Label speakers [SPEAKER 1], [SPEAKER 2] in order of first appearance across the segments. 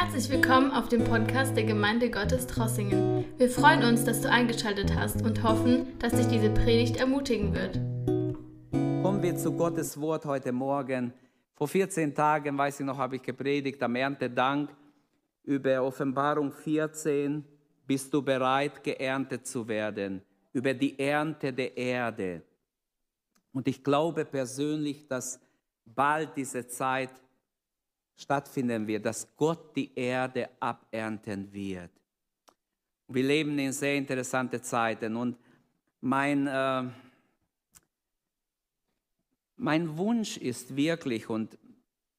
[SPEAKER 1] Herzlich willkommen auf dem Podcast der Gemeinde Gottes Trossingen. Wir freuen uns, dass du eingeschaltet hast und hoffen, dass dich diese Predigt ermutigen wird.
[SPEAKER 2] Kommen wir zu Gottes Wort heute Morgen. Vor 14 Tagen, weiß ich noch, habe ich gepredigt am Erntedank über Offenbarung 14. Bist du bereit, geerntet zu werden? Über die Ernte der Erde. Und ich glaube persönlich, dass bald diese Zeit stattfinden wird, dass Gott die Erde abernten wird. Wir leben in sehr interessanten Zeiten und mein, äh, mein Wunsch ist wirklich, und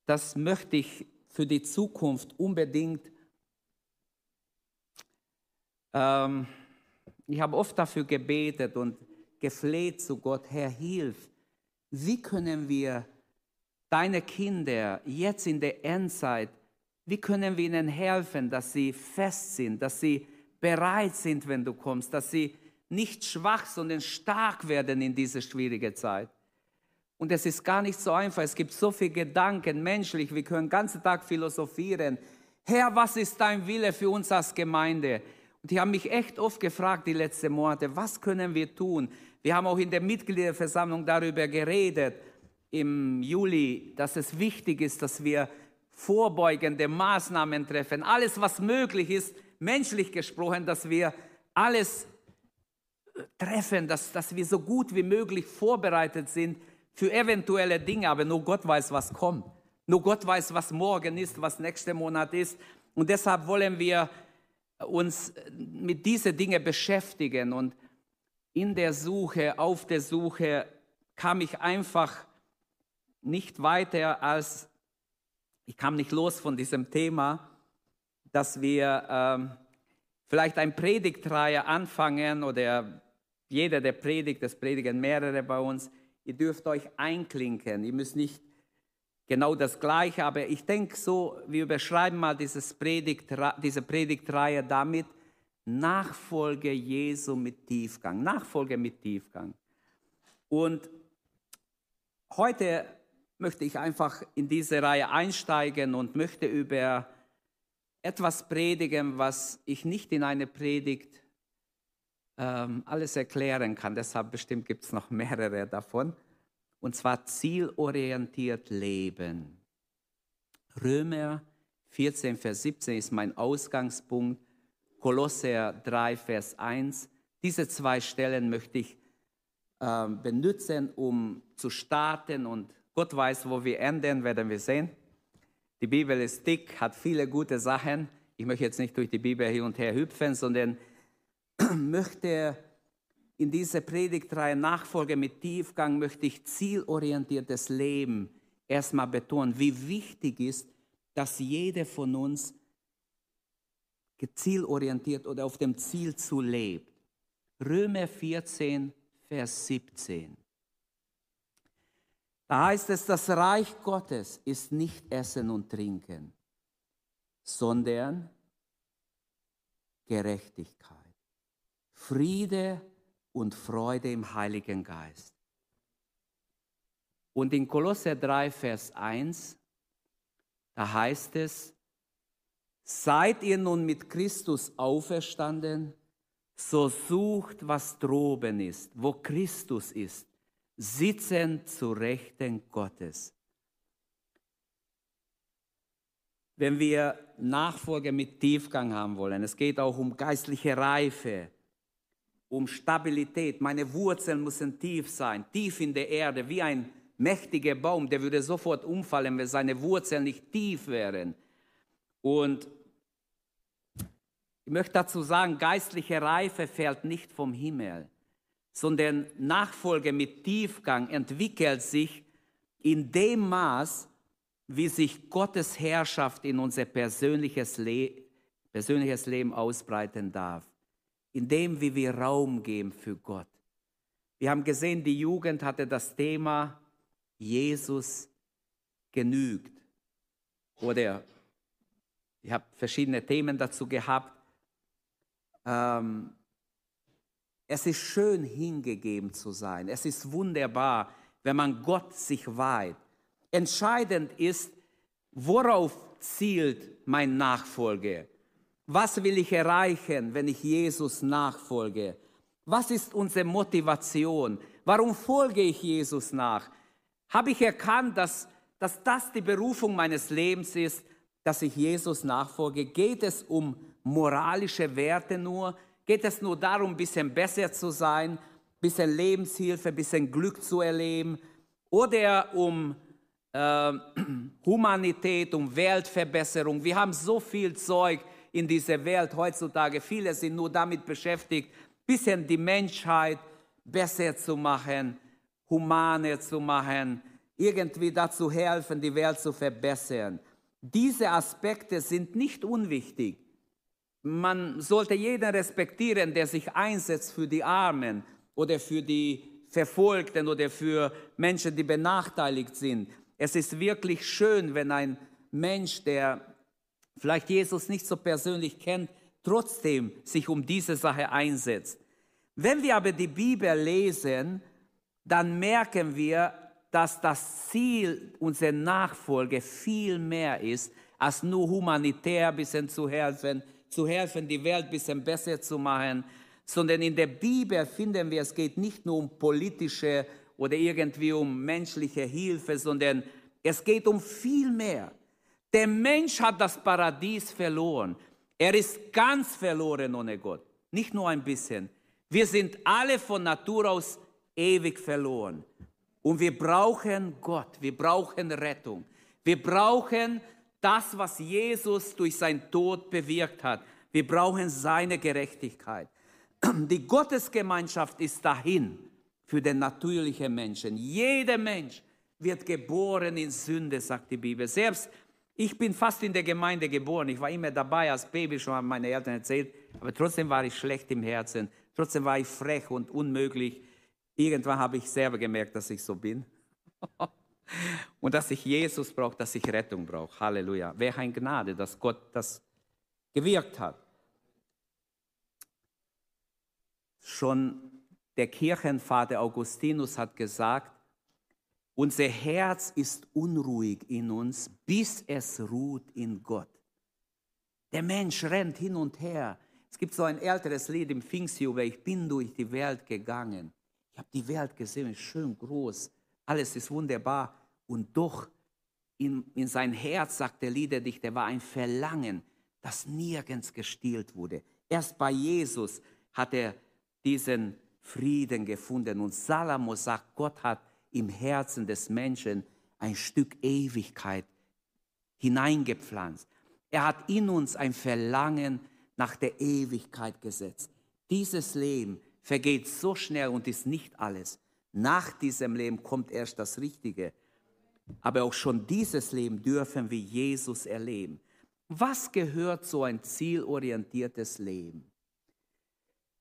[SPEAKER 2] das möchte ich für die Zukunft unbedingt, ähm, ich habe oft dafür gebetet und gefleht zu Gott, Herr, hilf, wie können wir deine Kinder jetzt in der Endzeit, wie können wir ihnen helfen, dass sie fest sind, dass sie bereit sind, wenn du kommst, dass sie nicht schwach, sondern stark werden in dieser schwierigen Zeit. Und es ist gar nicht so einfach. Es gibt so viele Gedanken, menschlich. Wir können den ganzen Tag philosophieren. Herr, was ist dein Wille für uns als Gemeinde? Und ich habe mich echt oft gefragt die letzten Monate, was können wir tun? Wir haben auch in der Mitgliederversammlung darüber geredet im Juli, dass es wichtig ist, dass wir vorbeugende Maßnahmen treffen. Alles, was möglich ist, menschlich gesprochen, dass wir alles treffen, dass, dass wir so gut wie möglich vorbereitet sind für eventuelle Dinge. Aber nur Gott weiß, was kommt. Nur Gott weiß, was morgen ist, was nächster Monat ist. Und deshalb wollen wir uns mit diesen Dingen beschäftigen. Und in der Suche, auf der Suche kam ich einfach nicht weiter als, ich kam nicht los von diesem Thema, dass wir ähm, vielleicht ein Predigtreihe anfangen oder jeder, der predigt, das predigen mehrere bei uns, ihr dürft euch einklinken, ihr müsst nicht genau das Gleiche, aber ich denke so, wir überschreiben mal dieses Predigt, diese Predigtreihe damit, Nachfolge Jesu mit Tiefgang, Nachfolge mit Tiefgang. Und heute möchte ich einfach in diese Reihe einsteigen und möchte über etwas predigen, was ich nicht in einer Predigt ähm, alles erklären kann. Deshalb bestimmt gibt es noch mehrere davon. Und zwar zielorientiert leben. Römer 14, Vers 17 ist mein Ausgangspunkt. Kolosser 3, Vers 1. Diese zwei Stellen möchte ich äh, benutzen, um zu starten und Gott weiß, wo wir enden, werden wir sehen. Die Bibel ist dick, hat viele gute Sachen. Ich möchte jetzt nicht durch die Bibel hin und her hüpfen, sondern möchte in dieser Predigtreihe Nachfolge mit Tiefgang, möchte ich zielorientiertes Leben erstmal betonen, wie wichtig ist, dass jeder von uns zielorientiert oder auf dem Ziel zu lebt. Römer 14, Vers 17. Da heißt es, das Reich Gottes ist nicht Essen und Trinken, sondern Gerechtigkeit, Friede und Freude im Heiligen Geist. Und in Kolosser 3, Vers 1, da heißt es, seid ihr nun mit Christus auferstanden, so sucht, was droben ist, wo Christus ist sitzen zu Rechten Gottes. Wenn wir Nachfolge mit Tiefgang haben wollen, es geht auch um geistliche Reife, um Stabilität. Meine Wurzeln müssen tief sein, tief in der Erde, wie ein mächtiger Baum, der würde sofort umfallen, wenn seine Wurzeln nicht tief wären. Und ich möchte dazu sagen, geistliche Reife fällt nicht vom Himmel sondern Nachfolge mit Tiefgang entwickelt sich in dem Maß, wie sich Gottes Herrschaft in unser persönliches, Le persönliches Leben ausbreiten darf, indem wie wir Raum geben für Gott. Wir haben gesehen, die Jugend hatte das Thema Jesus genügt. Oder ich habe verschiedene Themen dazu gehabt. Ähm, es ist schön hingegeben zu sein. Es ist wunderbar, wenn man Gott sich weiht. Entscheidend ist, worauf zielt mein Nachfolge? Was will ich erreichen, wenn ich Jesus nachfolge? Was ist unsere Motivation? Warum folge ich Jesus nach? Habe ich erkannt, dass, dass das die Berufung meines Lebens ist, dass ich Jesus nachfolge? Geht es um moralische Werte nur? Geht es nur darum, ein bisschen besser zu sein, ein bisschen Lebenshilfe, ein bisschen Glück zu erleben? Oder um äh, Humanität, um Weltverbesserung? Wir haben so viel Zeug in dieser Welt heutzutage. Viele sind nur damit beschäftigt, ein bisschen die Menschheit besser zu machen, humaner zu machen, irgendwie dazu helfen, die Welt zu verbessern. Diese Aspekte sind nicht unwichtig. Man sollte jeden respektieren, der sich einsetzt für die Armen oder für die Verfolgten oder für Menschen, die benachteiligt sind. Es ist wirklich schön, wenn ein Mensch, der vielleicht Jesus nicht so persönlich kennt, trotzdem sich um diese Sache einsetzt. Wenn wir aber die Bibel lesen, dann merken wir, dass das Ziel unserer Nachfolge viel mehr ist, als nur humanitär ein bisschen zu helfen, zu helfen, die Welt ein bisschen besser zu machen, sondern in der Bibel finden wir, es geht nicht nur um politische oder irgendwie um menschliche Hilfe, sondern es geht um viel mehr. Der Mensch hat das Paradies verloren. Er ist ganz verloren ohne Gott, nicht nur ein bisschen. Wir sind alle von Natur aus ewig verloren. Und wir brauchen Gott, wir brauchen Rettung. Wir brauchen das, was Jesus durch seinen Tod bewirkt hat. Wir brauchen seine Gerechtigkeit. Die Gottesgemeinschaft ist dahin für den natürlichen Menschen. Jeder Mensch wird geboren in Sünde, sagt die Bibel. Selbst ich bin fast in der Gemeinde geboren. Ich war immer dabei als Baby, schon haben meine Eltern erzählt. Aber trotzdem war ich schlecht im Herzen. Trotzdem war ich frech und unmöglich. Irgendwann habe ich selber gemerkt, dass ich so bin. und dass ich Jesus brauche, dass ich Rettung brauche. Halleluja. Wäre ein Gnade, dass Gott das gewirkt hat. Schon der Kirchenvater Augustinus hat gesagt, unser Herz ist unruhig in uns, bis es ruht in Gott. Der Mensch rennt hin und her. Es gibt so ein älteres Lied im Pfingstjubel, ich bin durch die Welt gegangen. Ich habe die Welt gesehen, schön groß, alles ist wunderbar. Und doch in, in sein Herz, sagt der Liederdichter, war ein Verlangen, das nirgends gestillt wurde. Erst bei Jesus hat er diesen Frieden gefunden. Und Salomo sagt, Gott hat im Herzen des Menschen ein Stück Ewigkeit hineingepflanzt. Er hat in uns ein Verlangen nach der Ewigkeit gesetzt. Dieses Leben vergeht so schnell und ist nicht alles. Nach diesem Leben kommt erst das Richtige. Aber auch schon dieses Leben dürfen wir Jesus erleben. Was gehört so ein zielorientiertes Leben?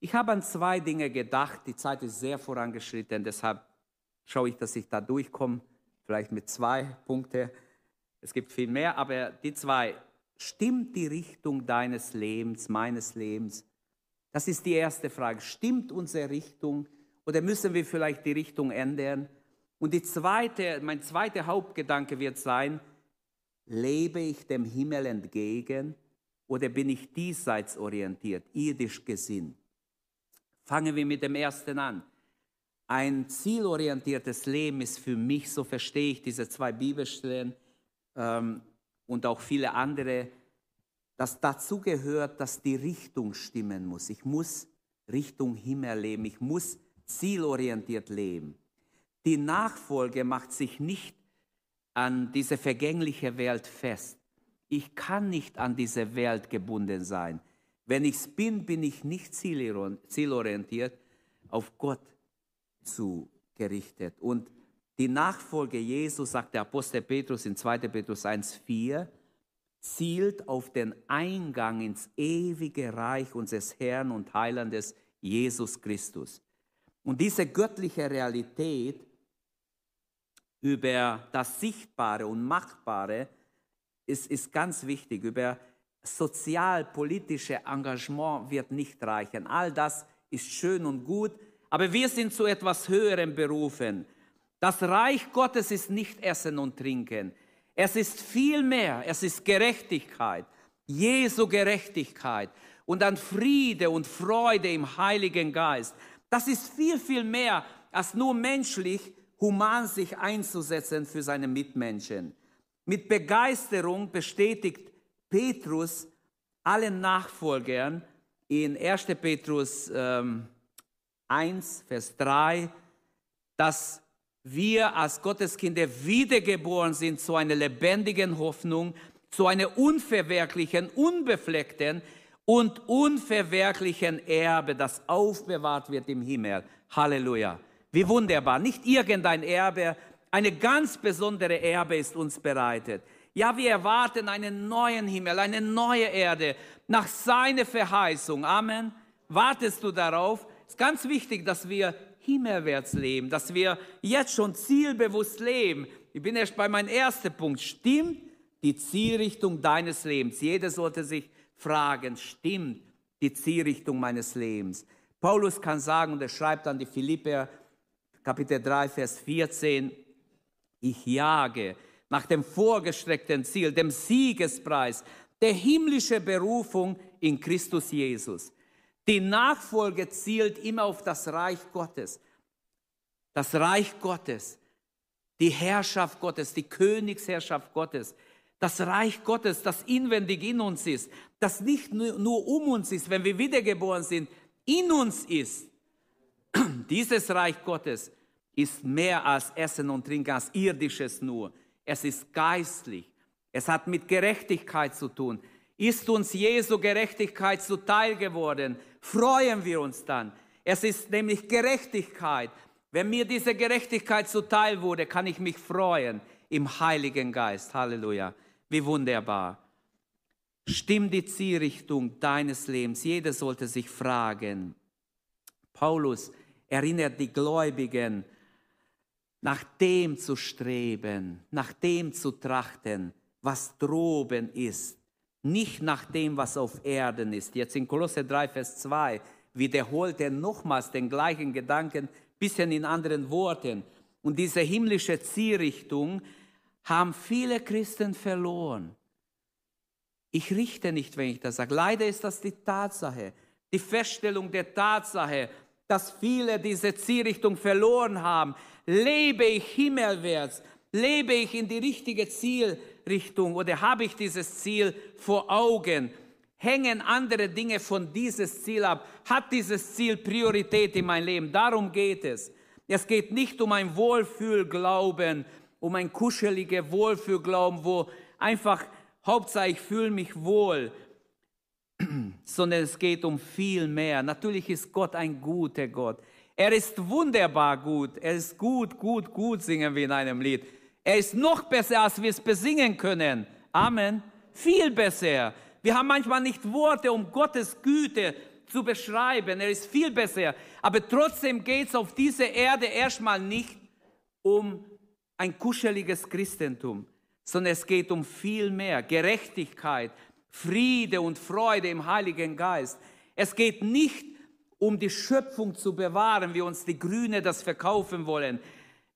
[SPEAKER 2] Ich habe an zwei Dinge gedacht. Die Zeit ist sehr vorangeschritten, deshalb schaue ich, dass ich da durchkomme, vielleicht mit zwei Punkten. Es gibt viel mehr, aber die zwei. Stimmt die Richtung deines Lebens, meines Lebens? Das ist die erste Frage. Stimmt unsere Richtung oder müssen wir vielleicht die Richtung ändern? Und die zweite, mein zweiter Hauptgedanke wird sein, lebe ich dem Himmel entgegen oder bin ich diesseits orientiert, irdisch gesinnt? Fangen wir mit dem ersten an. Ein zielorientiertes Leben ist für mich, so verstehe ich diese zwei Bibelstellen ähm, und auch viele andere, dass dazu gehört, dass die Richtung stimmen muss. Ich muss Richtung Himmel leben, ich muss zielorientiert leben. Die Nachfolge macht sich nicht an diese vergängliche Welt fest. Ich kann nicht an diese Welt gebunden sein. Wenn ich es bin, bin ich nicht zielorientiert auf Gott zu gerichtet. Und die Nachfolge Jesu, sagt der Apostel Petrus in 2. Petrus 1,4, zielt auf den Eingang ins ewige Reich unseres Herrn und Heilandes Jesus Christus. Und diese göttliche Realität über das Sichtbare und Machbare ist, ist ganz wichtig. Über sozialpolitische Engagement wird nicht reichen. All das ist schön und gut, aber wir sind zu etwas Höherem berufen. Das Reich Gottes ist nicht Essen und Trinken. Es ist viel mehr. Es ist Gerechtigkeit. Jesu Gerechtigkeit. Und dann Friede und Freude im Heiligen Geist. Das ist viel, viel mehr als nur menschlich, human sich einzusetzen für seine Mitmenschen. Mit Begeisterung bestätigt Petrus allen Nachfolgern in 1. Petrus ähm, 1, Vers 3, dass wir als Gotteskinder wiedergeboren sind zu einer lebendigen Hoffnung, zu einer unverwerklichen, unbefleckten und unverwerklichen Erbe, das aufbewahrt wird im Himmel. Halleluja. Wie wunderbar. Nicht irgendein Erbe, eine ganz besondere Erbe ist uns bereitet. Ja, wir erwarten einen neuen Himmel, eine neue Erde nach seiner Verheißung. Amen. Wartest du darauf? Es ist ganz wichtig, dass wir himmelwärts leben, dass wir jetzt schon zielbewusst leben. Ich bin erst bei meinem ersten Punkt. Stimmt die Zielrichtung deines Lebens? Jeder sollte sich fragen, stimmt die Zielrichtung meines Lebens? Paulus kann sagen, und er schreibt an die Philipper, Kapitel 3, Vers 14, ich jage nach dem vorgestreckten Ziel, dem Siegespreis, der himmlische Berufung in Christus Jesus. Die Nachfolge zielt immer auf das Reich Gottes. Das Reich Gottes, die Herrschaft Gottes, die Königsherrschaft Gottes. Das Reich Gottes, das inwendig in uns ist, das nicht nur um uns ist, wenn wir wiedergeboren sind, in uns ist. Dieses Reich Gottes ist mehr als Essen und Trinken, als irdisches nur. Es ist geistlich. Es hat mit Gerechtigkeit zu tun. Ist uns Jesu Gerechtigkeit zuteil geworden, freuen wir uns dann. Es ist nämlich Gerechtigkeit. Wenn mir diese Gerechtigkeit zuteil wurde, kann ich mich freuen im Heiligen Geist. Halleluja. Wie wunderbar. Stimmt die Zielrichtung deines Lebens. Jeder sollte sich fragen. Paulus erinnert die Gläubigen, nach dem zu streben, nach dem zu trachten, was droben ist, nicht nach dem, was auf Erden ist. Jetzt in Kolosse 3, Vers 2 wiederholt er nochmals den gleichen Gedanken, bisschen in anderen Worten. Und diese himmlische Zielrichtung haben viele Christen verloren. Ich richte nicht, wenn ich das sage. Leider ist das die Tatsache, die Feststellung der Tatsache, dass viele diese Zielrichtung verloren haben. Lebe ich himmelwärts? Lebe ich in die richtige Zielrichtung oder habe ich dieses Ziel vor Augen? Hängen andere Dinge von dieses Ziel ab? Hat dieses Ziel Priorität in mein Leben? Darum geht es. Es geht nicht um ein Wohlfühlglauben, um ein kuscheliger Wohlfühlglauben, wo einfach Hauptsache ich fühle mich wohl, sondern es geht um viel mehr. Natürlich ist Gott ein guter Gott. Er ist wunderbar gut. Er ist gut, gut, gut, singen wir in einem Lied. Er ist noch besser, als wir es besingen können. Amen. Viel besser. Wir haben manchmal nicht Worte, um Gottes Güte zu beschreiben. Er ist viel besser. Aber trotzdem geht es auf dieser Erde erstmal nicht um ein kuscheliges Christentum, sondern es geht um viel mehr. Gerechtigkeit, Friede und Freude im Heiligen Geist. Es geht nicht um die Schöpfung zu bewahren, wie uns die Grüne das verkaufen wollen.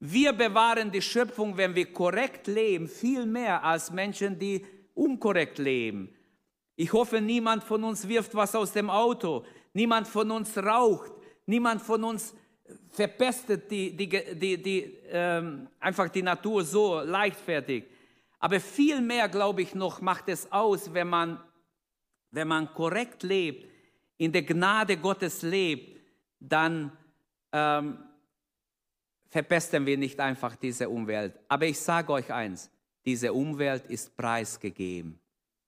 [SPEAKER 2] Wir bewahren die Schöpfung, wenn wir korrekt leben, viel mehr als Menschen, die unkorrekt leben. Ich hoffe, niemand von uns wirft was aus dem Auto, niemand von uns raucht, niemand von uns verpestet die, die, die, die ähm, einfach die Natur so leichtfertig. Aber viel mehr, glaube ich, noch macht es aus, wenn man, wenn man korrekt lebt, in der Gnade Gottes lebt, dann ähm, verpesten wir nicht einfach diese Umwelt. Aber ich sage euch eins, diese Umwelt ist preisgegeben.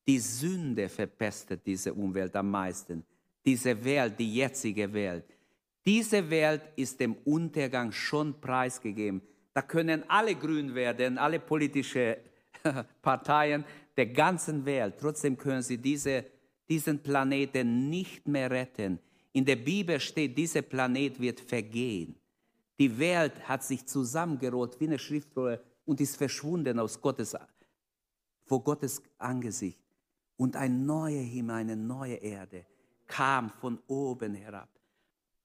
[SPEAKER 2] Die Sünde verpestet diese Umwelt am meisten. Diese Welt, die jetzige Welt. Diese Welt ist dem Untergang schon preisgegeben. Da können alle grün werden, alle politische Parteien der ganzen Welt. Trotzdem können sie diese, diesen Planeten nicht mehr retten. In der Bibel steht, dieser Planet wird vergehen. Die Welt hat sich zusammengerollt wie eine Schriftrolle und ist verschwunden aus Gottes, vor Gottes Angesicht. Und ein neuer Himmel, eine neue Erde kam von oben herab.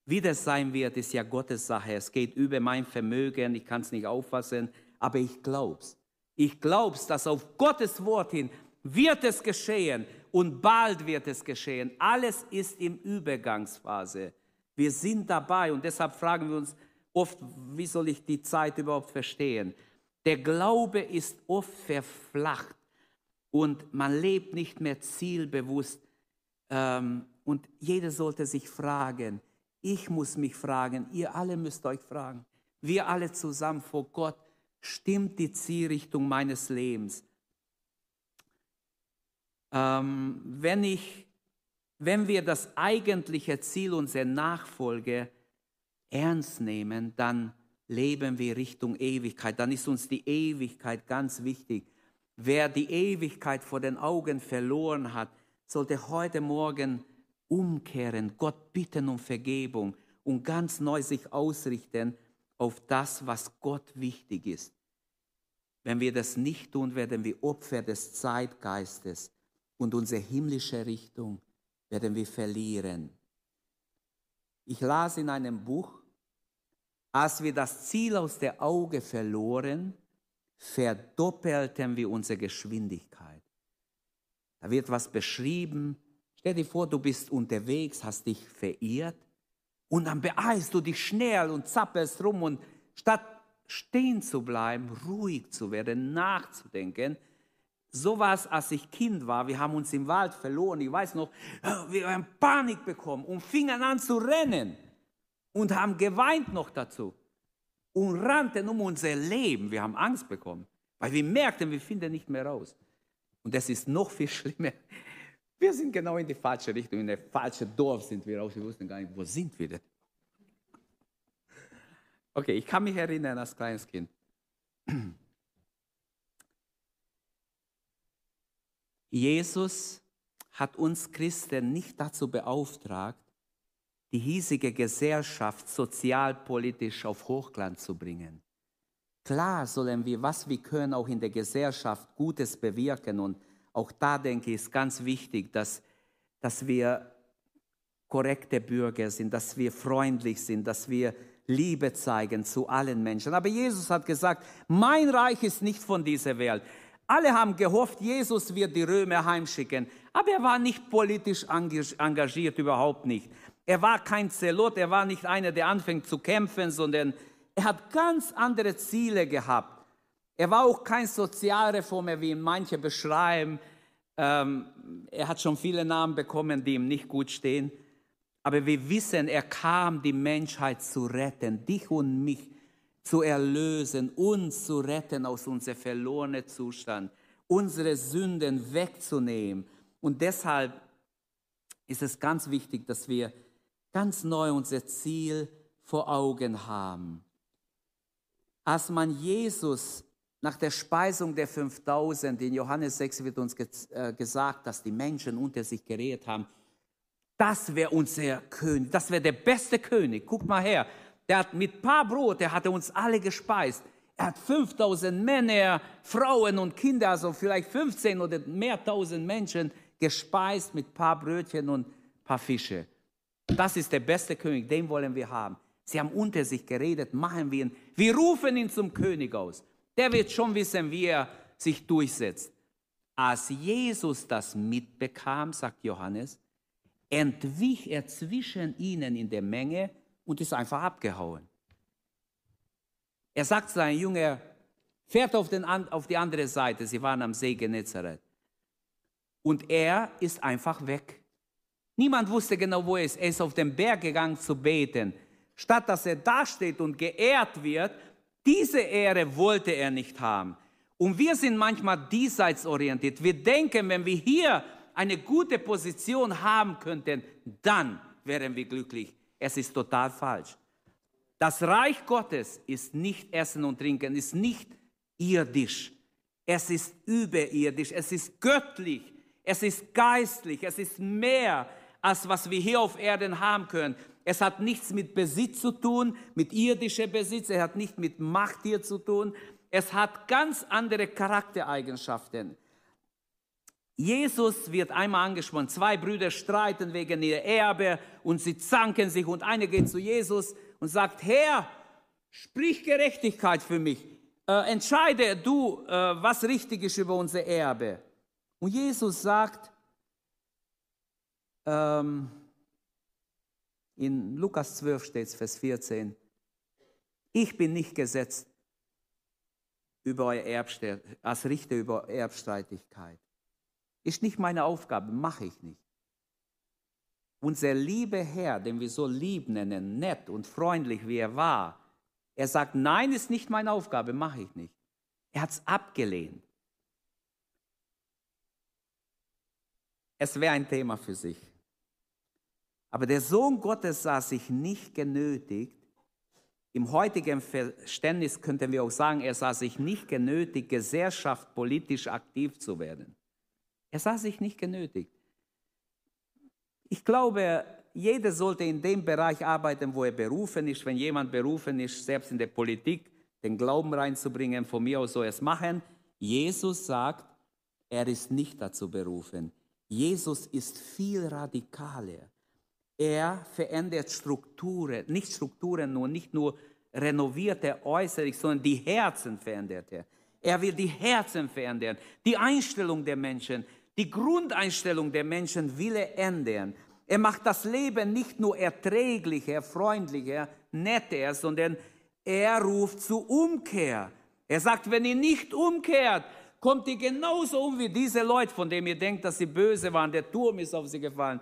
[SPEAKER 2] Wie das sein wird, ist ja Gottes Sache. Es geht über mein Vermögen, ich kann es nicht auffassen, aber ich glaube es. Ich glaube, dass auf Gottes Wort hin wird es geschehen und bald wird es geschehen. Alles ist im Übergangsphase. Wir sind dabei und deshalb fragen wir uns oft, wie soll ich die Zeit überhaupt verstehen? Der Glaube ist oft verflacht und man lebt nicht mehr zielbewusst. Ähm, und jeder sollte sich fragen, ich muss mich fragen, ihr alle müsst euch fragen, wir alle zusammen vor Gott, stimmt die Zielrichtung meines Lebens? Ähm, wenn, ich, wenn wir das eigentliche Ziel unserer Nachfolge ernst nehmen, dann leben wir Richtung Ewigkeit. Dann ist uns die Ewigkeit ganz wichtig. Wer die Ewigkeit vor den Augen verloren hat, sollte heute Morgen umkehren, Gott bitten um Vergebung und ganz neu sich ausrichten auf das, was Gott wichtig ist. Wenn wir das nicht tun, werden wir Opfer des Zeitgeistes und unsere himmlische Richtung werden wir verlieren. Ich las in einem Buch, als wir das Ziel aus der Auge verloren, verdoppelten wir unsere Geschwindigkeit. Da wird was beschrieben. Stell dir vor, du bist unterwegs, hast dich verirrt und dann beeilst du dich schnell und zappelst rum und statt stehen zu bleiben, ruhig zu werden, nachzudenken, so war es, als ich Kind war. Wir haben uns im Wald verloren. Ich weiß noch, wir haben Panik bekommen und fingen an zu rennen und haben geweint noch dazu und rannten um unser Leben. Wir haben Angst bekommen, weil wir merkten, wir finden nicht mehr raus. Und das ist noch viel schlimmer. Wir sind genau in die falsche Richtung, in das falsche Dorf sind wir raus. Wir wussten gar nicht, wo sind wir denn? Okay, ich kann mich erinnern als kleines Kind. Jesus hat uns Christen nicht dazu beauftragt, die hiesige Gesellschaft sozialpolitisch auf Hochglanz zu bringen. Klar sollen wir, was wir können, auch in der Gesellschaft Gutes bewirken. Und auch da denke ich, ist ganz wichtig, dass, dass wir korrekte Bürger sind, dass wir freundlich sind, dass wir Liebe zeigen zu allen Menschen. Aber Jesus hat gesagt, mein Reich ist nicht von dieser Welt. Alle haben gehofft, Jesus wird die Römer heimschicken. Aber er war nicht politisch engagiert, überhaupt nicht. Er war kein Zelot, er war nicht einer, der anfängt zu kämpfen, sondern er hat ganz andere Ziele gehabt. Er war auch kein Sozialreformer, wie ihn manche beschreiben. Ähm, er hat schon viele Namen bekommen, die ihm nicht gut stehen. Aber wir wissen, er kam, die Menschheit zu retten, dich und mich zu erlösen, uns zu retten aus unserem verlorenen Zustand, unsere Sünden wegzunehmen. Und deshalb ist es ganz wichtig, dass wir ganz neu unser Ziel vor Augen haben. Als man Jesus nach der Speisung der 5000, in Johannes 6 wird uns äh, gesagt, dass die Menschen unter sich geredet haben, das wäre unser König, das wäre der beste König. Guck mal her, der hat mit paar Brot, der hatte uns alle gespeist. Er hat 5000 Männer, Frauen und Kinder, also vielleicht 15 oder mehr tausend Menschen gespeist mit paar Brötchen und paar Fische. Das ist der beste König, den wollen wir haben. Sie haben unter sich geredet, machen wir ihn. Wir rufen ihn zum König aus. Der wird schon wissen, wie er sich durchsetzt. Als Jesus das mitbekam, sagt Johannes, entwich er zwischen ihnen in der Menge und ist einfach abgehauen. Er sagt seinen Jünger, fährt auf, den, auf die andere Seite. Sie waren am See Genezareth. Und er ist einfach weg. Niemand wusste genau, wo er ist. Er ist auf den Berg gegangen zu beten. Statt dass er da steht und geehrt wird, diese Ehre wollte er nicht haben. Und wir sind manchmal diesseits orientiert. Wir denken, wenn wir hier eine gute Position haben könnten, dann wären wir glücklich. Es ist total falsch. Das Reich Gottes ist nicht Essen und Trinken, ist nicht irdisch. Es ist überirdisch, es ist göttlich, es ist geistlich, es ist mehr als was wir hier auf Erden haben können. Es hat nichts mit Besitz zu tun, mit irdischer Besitz, es hat nicht mit Macht hier zu tun. Es hat ganz andere Charaktereigenschaften. Jesus wird einmal angesprochen, zwei Brüder streiten wegen ihr Erbe und sie zanken sich und einer geht zu Jesus und sagt, Herr, sprich Gerechtigkeit für mich. äh, entscheide du, äh, was richtig ist über unser Erbe. Und Jesus sagt ähm, in Lukas 12 steht es, Vers 14, ich bin nicht gesetzt über euer als Richter über Erbstreitigkeit. Ist nicht meine Aufgabe, mache ich nicht. Unser lieber Herr, den wir so lieb nennen, nett und freundlich wie er war, er sagt, nein, ist nicht meine Aufgabe, mache ich nicht. Er hat es abgelehnt. Es wäre ein Thema für sich. Aber der Sohn Gottes sah sich nicht genötigt, im heutigen Verständnis könnten wir auch sagen, er sah sich nicht genötigt, gesellschaft politisch aktiv zu werden. Er sah sich nicht genötigt. Ich glaube, jeder sollte in dem Bereich arbeiten, wo er berufen ist. Wenn jemand berufen ist, selbst in der Politik, den Glauben reinzubringen, von mir aus soll er es machen. Jesus sagt, er ist nicht dazu berufen. Jesus ist viel radikaler. Er verändert Strukturen, nicht Strukturen nur, nicht nur renovierte äußerlich, sondern die Herzen verändert er. Er will die Herzen verändern, die Einstellung der Menschen, die Grundeinstellung der Menschen will er ändern. Er macht das Leben nicht nur erträglicher, freundlicher, netter, sondern er ruft zu Umkehr. Er sagt, wenn ihr nicht umkehrt, kommt ihr genauso um wie diese Leute, von denen ihr denkt, dass sie böse waren. Der Turm ist auf sie gefallen.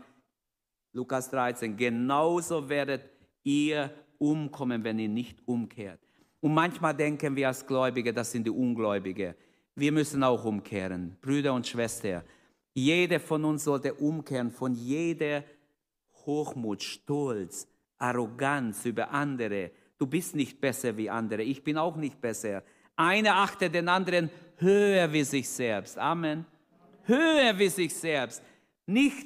[SPEAKER 2] Lukas 13, genauso werdet ihr umkommen, wenn ihr nicht umkehrt. Und manchmal denken wir als Gläubige, das sind die Ungläubige. Wir müssen auch umkehren, Brüder und Schwestern. Jeder von uns sollte umkehren von jeder Hochmut, Stolz, Arroganz über andere. Du bist nicht besser wie andere, ich bin auch nicht besser. Einer achtet den anderen höher wie sich selbst. Amen. Höher wie sich selbst. Nicht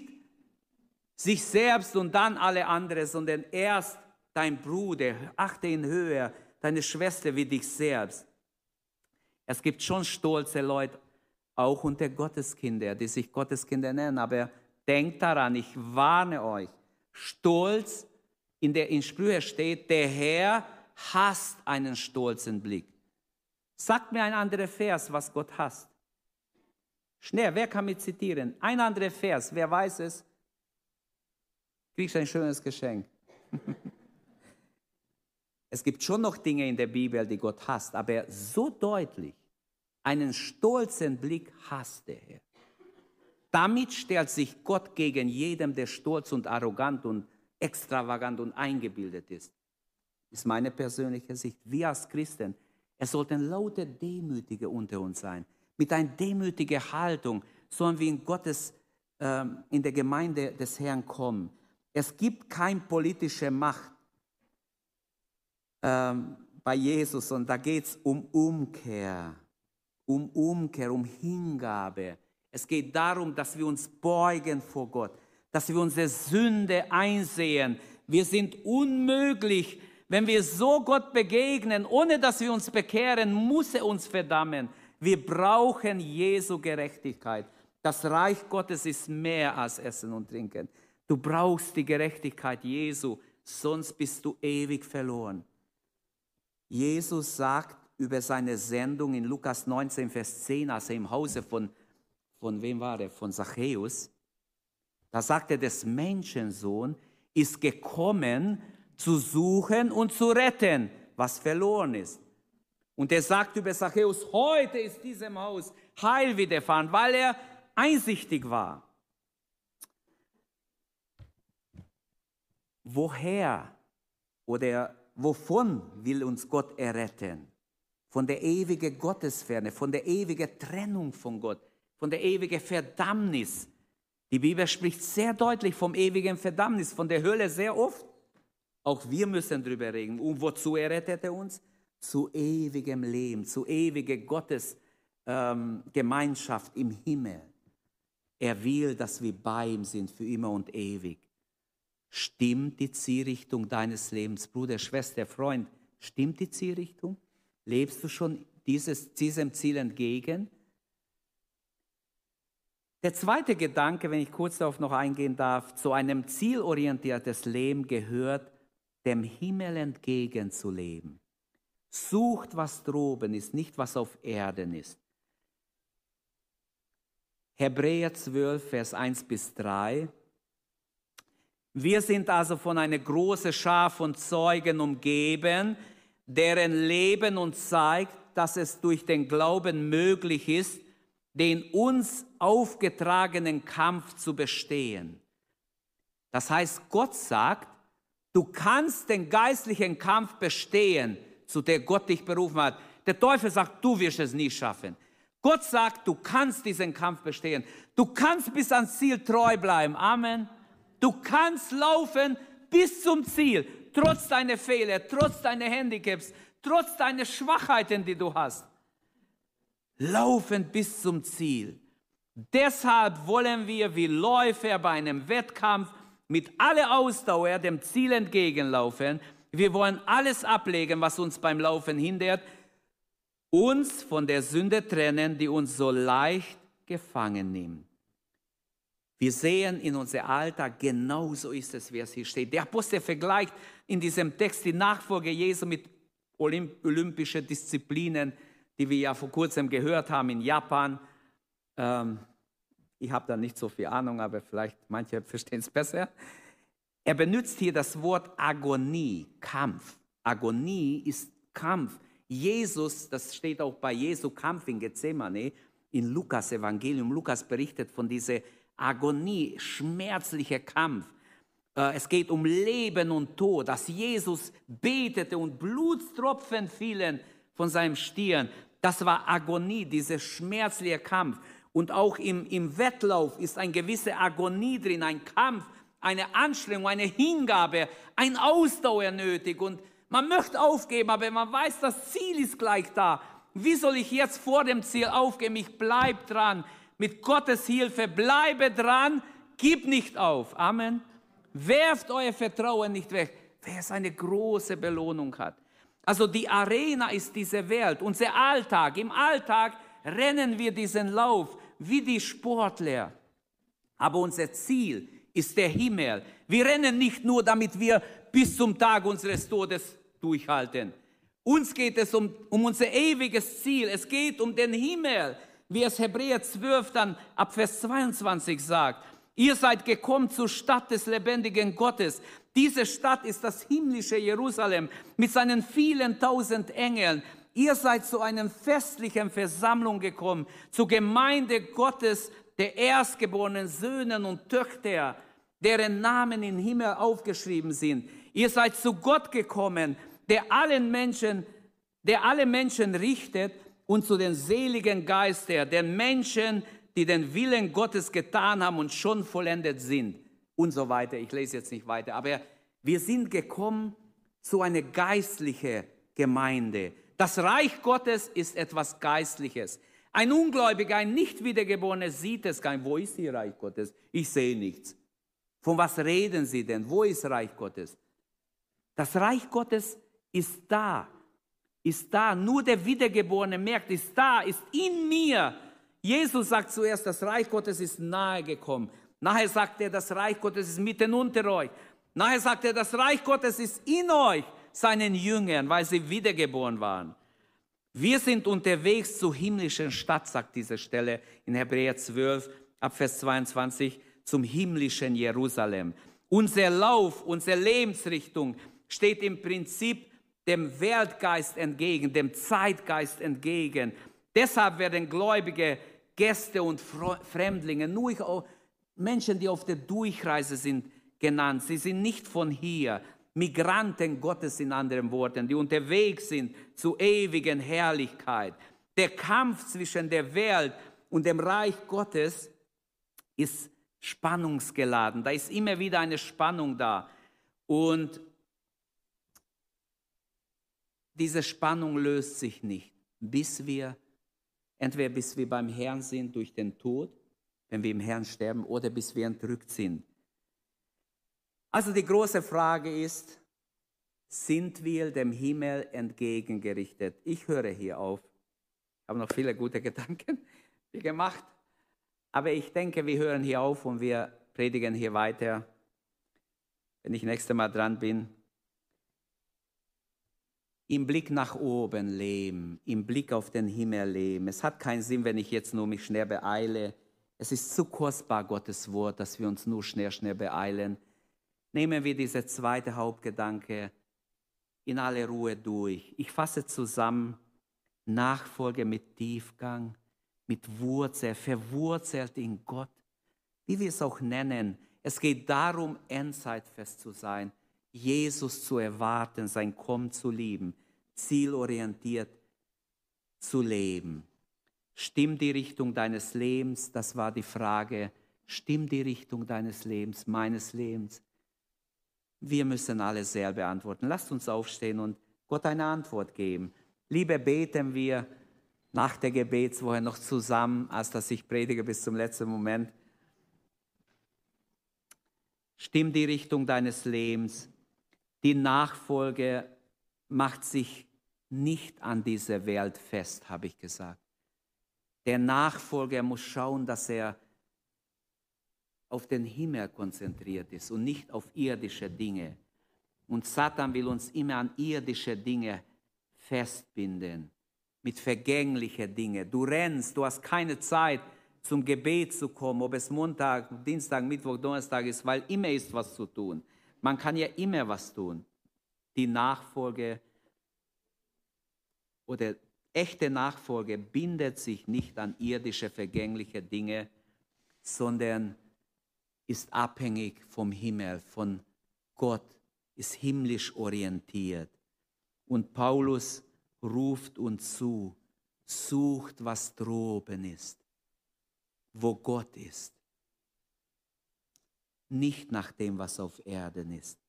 [SPEAKER 2] sich selbst und dann alle anderen, sondern erst dein Bruder, achte ihn höher, deine Schwester wie dich selbst. Es gibt schon stolze Leute, auch unter Gotteskinder, die sich Gotteskinder nennen, aber denkt daran, ich warne euch, Stolz, in der in Sprüche steht, der Herr hasst einen stolzen Blick. Sagt mir ein anderer Vers, was Gott hasst. Schnell, wer kann mich zitieren? Ein anderer Vers, wer weiß es? kriegst ein schönes Geschenk. es gibt schon noch Dinge in der Bibel, die Gott hasst, aber so deutlich, einen stolzen Blick hasst der Herr. Damit stellt sich Gott gegen jedem, der stolz und arrogant und extravagant und eingebildet ist. Ist meine persönliche Sicht. Wir als Christen, es sollten lauter Demütige unter uns sein. Mit einer demütigen Haltung sollen wir in Gottes, ähm, in der Gemeinde des Herrn kommen. Es gibt keine politische Macht ähm, bei Jesus und da geht es um Umkehr, um Umkehr, um Hingabe. Es geht darum, dass wir uns beugen vor Gott, dass wir unsere Sünde einsehen. Wir sind unmöglich, wenn wir so Gott begegnen, ohne dass wir uns bekehren, muss er uns verdammen. Wir brauchen Jesu Gerechtigkeit. Das Reich Gottes ist mehr als Essen und Trinken. Du brauchst die Gerechtigkeit Jesu, sonst bist du ewig verloren. Jesus sagt über seine Sendung in Lukas 19, Vers 10, als er im Hause von, von wem war er? Von Zachäus. Da sagt er, des Menschensohn ist gekommen, zu suchen und zu retten, was verloren ist. Und er sagt über Zachäus, heute ist diesem Haus Heil widerfahren, weil er einsichtig war. woher oder wovon will uns Gott erretten? Von der ewigen Gottesferne, von der ewigen Trennung von Gott, von der ewigen Verdammnis. Die Bibel spricht sehr deutlich vom ewigen Verdammnis, von der Hölle sehr oft. Auch wir müssen darüber reden. Und wozu errettet er uns? Zu ewigem Leben, zu ewiger Gottesgemeinschaft ähm, im Himmel. Er will, dass wir bei ihm sind für immer und ewig. Stimmt die Zielrichtung deines Lebens, Bruder, Schwester, Freund? Stimmt die Zielrichtung? Lebst du schon dieses, diesem Ziel entgegen? Der zweite Gedanke, wenn ich kurz darauf noch eingehen darf, zu einem zielorientiertes Leben gehört, dem Himmel entgegen zu leben. Sucht, was droben ist, nicht was auf Erden ist. Hebräer 12, Vers 1 bis 3. Wir sind also von einer großen Schar von Zeugen umgeben, deren Leben uns zeigt, dass es durch den Glauben möglich ist, den uns aufgetragenen Kampf zu bestehen. Das heißt, Gott sagt, du kannst den geistlichen Kampf bestehen, zu der Gott dich berufen hat. Der Teufel sagt, du wirst es nie schaffen. Gott sagt, du kannst diesen Kampf bestehen. Du kannst bis ans Ziel treu bleiben. Amen. Du kannst laufen bis zum Ziel, trotz deiner Fehler, trotz deiner Handicaps, trotz deiner Schwachheiten, die du hast. Laufen bis zum Ziel. Deshalb wollen wir wie Läufer bei einem Wettkampf mit aller Ausdauer dem Ziel entgegenlaufen. Wir wollen alles ablegen, was uns beim Laufen hindert, uns von der Sünde trennen, die uns so leicht gefangen nimmt. Wir sehen in unserem Alltag, genauso ist es, wie es hier steht. Der Apostel vergleicht in diesem Text die Nachfolge Jesu mit olympischen Disziplinen, die wir ja vor kurzem gehört haben in Japan. Ähm, ich habe da nicht so viel Ahnung, aber vielleicht manche verstehen es besser. Er benutzt hier das Wort Agonie, Kampf. Agonie ist Kampf. Jesus, das steht auch bei Jesu Kampf in Gethsemane, in Lukas Evangelium. Lukas berichtet von dieser Agonie, schmerzlicher Kampf. Äh, es geht um Leben und Tod, dass Jesus betete und Blutstropfen fielen von seinem Stirn. Das war Agonie, dieser schmerzliche Kampf. Und auch im, im Wettlauf ist eine gewisse Agonie drin, ein Kampf, eine Anstrengung, eine Hingabe, ein Ausdauer nötig. Und man möchte aufgeben, aber man weiß, das Ziel ist gleich da. Wie soll ich jetzt vor dem Ziel aufgeben? Ich bleibe dran mit Gottes Hilfe, bleibe dran, gib nicht auf. Amen. Werft euer Vertrauen nicht weg, wer es eine große Belohnung hat. Also die Arena ist diese Welt, unser Alltag. Im Alltag rennen wir diesen Lauf wie die Sportler. Aber unser Ziel ist der Himmel. Wir rennen nicht nur, damit wir bis zum Tag unseres Todes durchhalten. Uns geht es um, um unser ewiges Ziel. Es geht um den Himmel wie es Hebräer 12 dann ab Vers 22 sagt. Ihr seid gekommen zur Stadt des lebendigen Gottes. Diese Stadt ist das himmlische Jerusalem mit seinen vielen tausend Engeln. Ihr seid zu einer festlichen Versammlung gekommen, zur Gemeinde Gottes, der erstgeborenen Söhne und Töchter, deren Namen im Himmel aufgeschrieben sind. Ihr seid zu Gott gekommen, der allen Menschen, der alle Menschen richtet und zu den seligen Geister, den Menschen, die den Willen Gottes getan haben und schon vollendet sind und so weiter. Ich lese jetzt nicht weiter, aber wir sind gekommen zu einer geistlichen Gemeinde. Das Reich Gottes ist etwas Geistliches. Ein Ungläubiger, ein nicht wiedergeborener sieht es gar nicht. Wo ist hier Reich Gottes? Ich sehe nichts. Von was reden Sie denn? Wo ist Reich Gottes? Das Reich Gottes ist da ist da. Nur der Wiedergeborene merkt, ist da, ist in mir. Jesus sagt zuerst, das Reich Gottes ist nahe gekommen. Nachher sagt er, das Reich Gottes ist mitten unter euch. Nachher sagt er, das Reich Gottes ist in euch, seinen Jüngern, weil sie wiedergeboren waren. Wir sind unterwegs zur himmlischen Stadt, sagt diese Stelle in Hebräer 12, ab Vers 22, zum himmlischen Jerusalem. Unser Lauf, unsere Lebensrichtung steht im Prinzip dem Weltgeist entgegen, dem Zeitgeist entgegen. Deshalb werden gläubige Gäste und Fremdlinge, nur Menschen, die auf der Durchreise sind, genannt. Sie sind nicht von hier. Migranten Gottes in anderen Worten, die unterwegs sind zu ewigen Herrlichkeit. Der Kampf zwischen der Welt und dem Reich Gottes ist spannungsgeladen. Da ist immer wieder eine Spannung da. Und diese Spannung löst sich nicht, bis wir, entweder bis wir beim Herrn sind durch den Tod, wenn wir im Herrn sterben, oder bis wir entrückt sind. Also die große Frage ist, sind wir dem Himmel entgegengerichtet? Ich höre hier auf. Ich habe noch viele gute Gedanken gemacht. Aber ich denke, wir hören hier auf und wir predigen hier weiter. Wenn ich nächstes Mal dran bin, im Blick nach oben leben, im Blick auf den Himmel leben. Es hat keinen Sinn, wenn ich jetzt nur mich schnell beeile. Es ist zu kostbar, Gottes Wort, dass wir uns nur schnell, schnell beeilen. Nehmen wir diese zweite Hauptgedanke in aller Ruhe durch. Ich fasse zusammen Nachfolge mit Tiefgang, mit Wurzel, verwurzelt in Gott, wie wir es auch nennen. Es geht darum, endzeitfest zu sein, Jesus zu erwarten, sein Kommen zu lieben, zielorientiert zu leben. Stimmt die Richtung deines Lebens? Das war die Frage. Stimmt die Richtung deines Lebens, meines Lebens? Wir müssen alle sehr beantworten. Lasst uns aufstehen und Gott eine Antwort geben. Liebe beten wir nach der Gebetswoche noch zusammen, als dass ich predige bis zum letzten Moment. Stimmt die Richtung deines Lebens. Die Nachfolge macht sich nicht an diese Welt fest, habe ich gesagt. Der Nachfolger muss schauen, dass er auf den Himmel konzentriert ist und nicht auf irdische Dinge. Und Satan will uns immer an irdische Dinge festbinden, mit vergänglichen Dingen. Du rennst, du hast keine Zeit, zum Gebet zu kommen, ob es Montag, Dienstag, Mittwoch, Donnerstag ist, weil immer ist was zu tun. Man kann ja immer was tun. Die Nachfolge oder echte Nachfolge bindet sich nicht an irdische, vergängliche Dinge, sondern ist abhängig vom Himmel, von Gott, ist himmlisch orientiert. Und Paulus ruft uns zu, sucht, was droben ist, wo Gott ist, nicht nach dem, was auf Erden ist.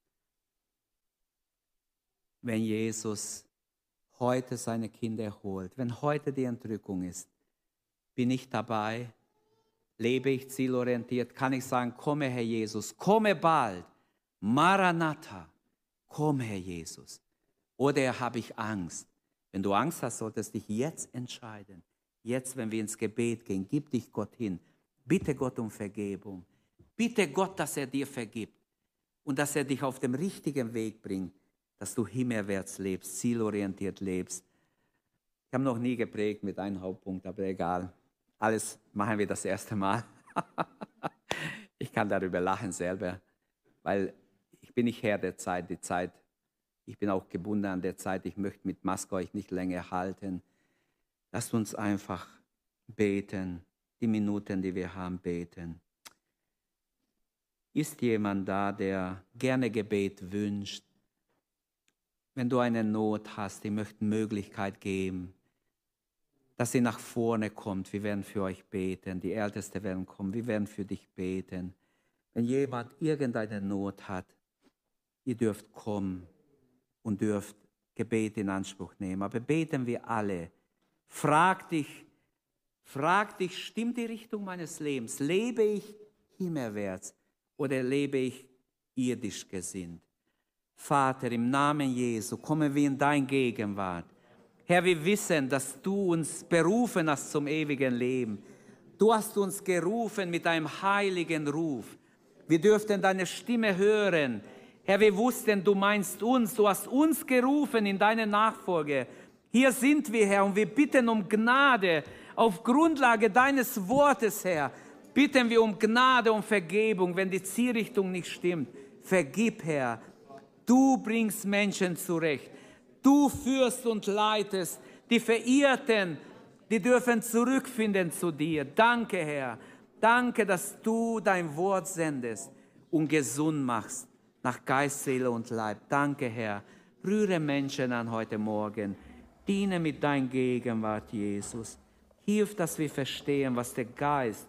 [SPEAKER 2] Wenn Jesus heute seine Kinder holt, wenn heute die Entrückung ist, bin ich dabei, lebe ich zielorientiert, kann ich sagen, komme Herr Jesus, komme bald, Maranatha, komme Herr Jesus. Oder habe ich Angst? Wenn du Angst hast, solltest du dich jetzt entscheiden. Jetzt, wenn wir ins Gebet gehen, gib dich Gott hin. Bitte Gott um Vergebung. Bitte Gott, dass er dir vergibt und dass er dich auf dem richtigen Weg bringt, dass du himmelwärts lebst, zielorientiert lebst. Ich habe noch nie geprägt mit einem Hauptpunkt, aber egal. Alles machen wir das erste Mal. ich kann darüber lachen selber, weil ich bin nicht Herr der Zeit. Die Zeit, ich bin auch gebunden an der Zeit. Ich möchte mit Maske euch nicht länger halten. Lasst uns einfach beten, die Minuten, die wir haben, beten. Ist jemand da, der gerne Gebet wünscht? Wenn du eine Not hast, die möchte Möglichkeit geben, dass sie nach vorne kommt. Wir werden für euch beten. Die Ältesten werden kommen. Wir werden für dich beten. Wenn jemand irgendeine Not hat, ihr dürft kommen und dürft Gebet in Anspruch nehmen. Aber beten wir alle. Frag dich, frag dich, stimmt die Richtung meines Lebens? Lebe ich himmelwärts oder lebe ich irdisch gesinnt? Vater, im Namen Jesu kommen wir in dein Gegenwart. Herr, wir wissen, dass du uns berufen hast zum ewigen Leben. Du hast uns gerufen mit einem heiligen Ruf. Wir dürften deine Stimme hören. Herr, wir wussten, du meinst uns, du hast uns gerufen in deine Nachfolge. Hier sind wir, Herr, und wir bitten um Gnade auf Grundlage deines Wortes, Herr. Bitten wir um Gnade und Vergebung, wenn die Zielrichtung nicht stimmt. Vergib, Herr. Du bringst Menschen zurecht. Du führst und leitest. Die Verirrten, die dürfen zurückfinden zu dir. Danke, Herr. Danke, dass du dein Wort sendest und gesund machst nach Geist, Seele und Leib. Danke, Herr. Rühre Menschen an heute Morgen. Diene mit deiner Gegenwart, Jesus. Hilf, dass wir verstehen, was der Geist